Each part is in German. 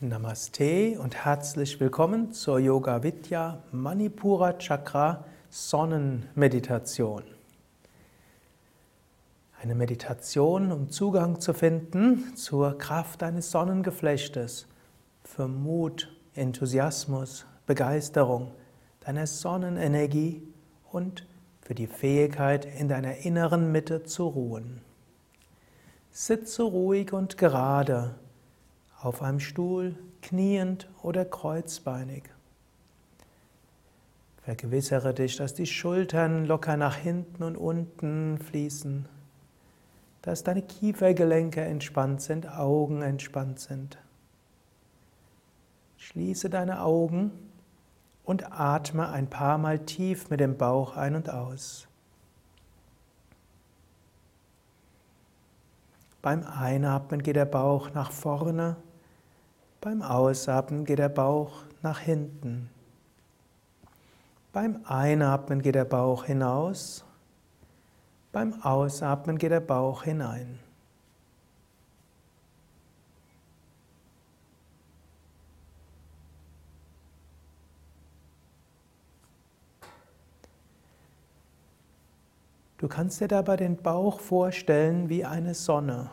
Namaste und herzlich willkommen zur Yoga Vidya Manipura Chakra Sonnenmeditation. Eine Meditation, um Zugang zu finden zur Kraft eines Sonnengeflechtes, für Mut, Enthusiasmus, Begeisterung, deiner Sonnenenergie und für die Fähigkeit, in deiner inneren Mitte zu ruhen. Sitze ruhig und gerade auf einem Stuhl, kniend oder kreuzbeinig. Vergewissere dich, dass die Schultern locker nach hinten und unten fließen, dass deine Kiefergelenke entspannt sind, Augen entspannt sind. Schließe deine Augen und atme ein paar Mal tief mit dem Bauch ein und aus. Beim Einatmen geht der Bauch nach vorne beim Ausatmen geht der Bauch nach hinten. Beim Einatmen geht der Bauch hinaus. Beim Ausatmen geht der Bauch hinein. Du kannst dir dabei den Bauch vorstellen wie eine Sonne.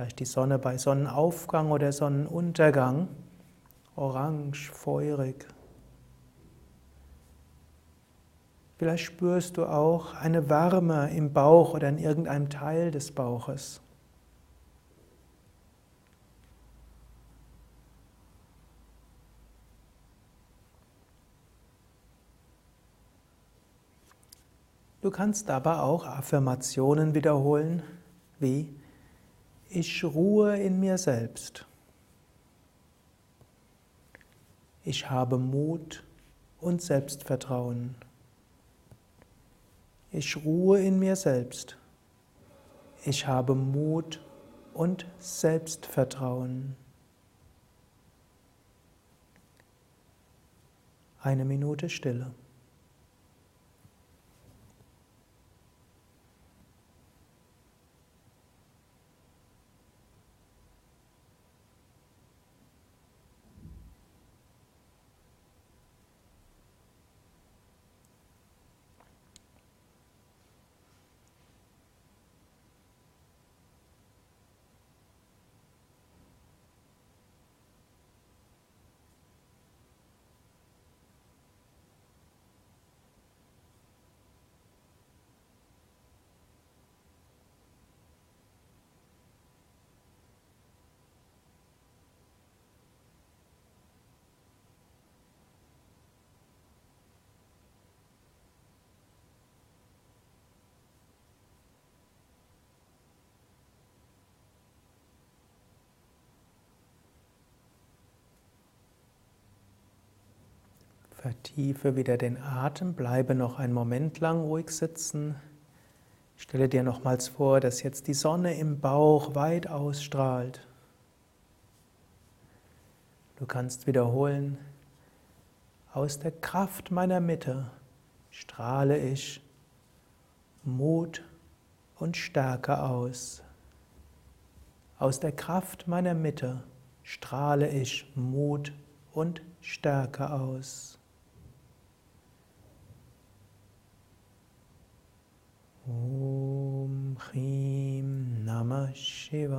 Vielleicht die Sonne bei Sonnenaufgang oder Sonnenuntergang. Orange, feurig. Vielleicht spürst du auch eine Wärme im Bauch oder in irgendeinem Teil des Bauches. Du kannst aber auch Affirmationen wiederholen, wie ich ruhe in mir selbst. Ich habe Mut und Selbstvertrauen. Ich ruhe in mir selbst. Ich habe Mut und Selbstvertrauen. Eine Minute Stille. Vertiefe wieder den Atem, bleibe noch einen Moment lang ruhig sitzen. Stelle dir nochmals vor, dass jetzt die Sonne im Bauch weit ausstrahlt. Du kannst wiederholen, aus der Kraft meiner Mitte strahle ich Mut und Stärke aus. Aus der Kraft meiner Mitte strahle ich Mut und Stärke aus. नमः शिवा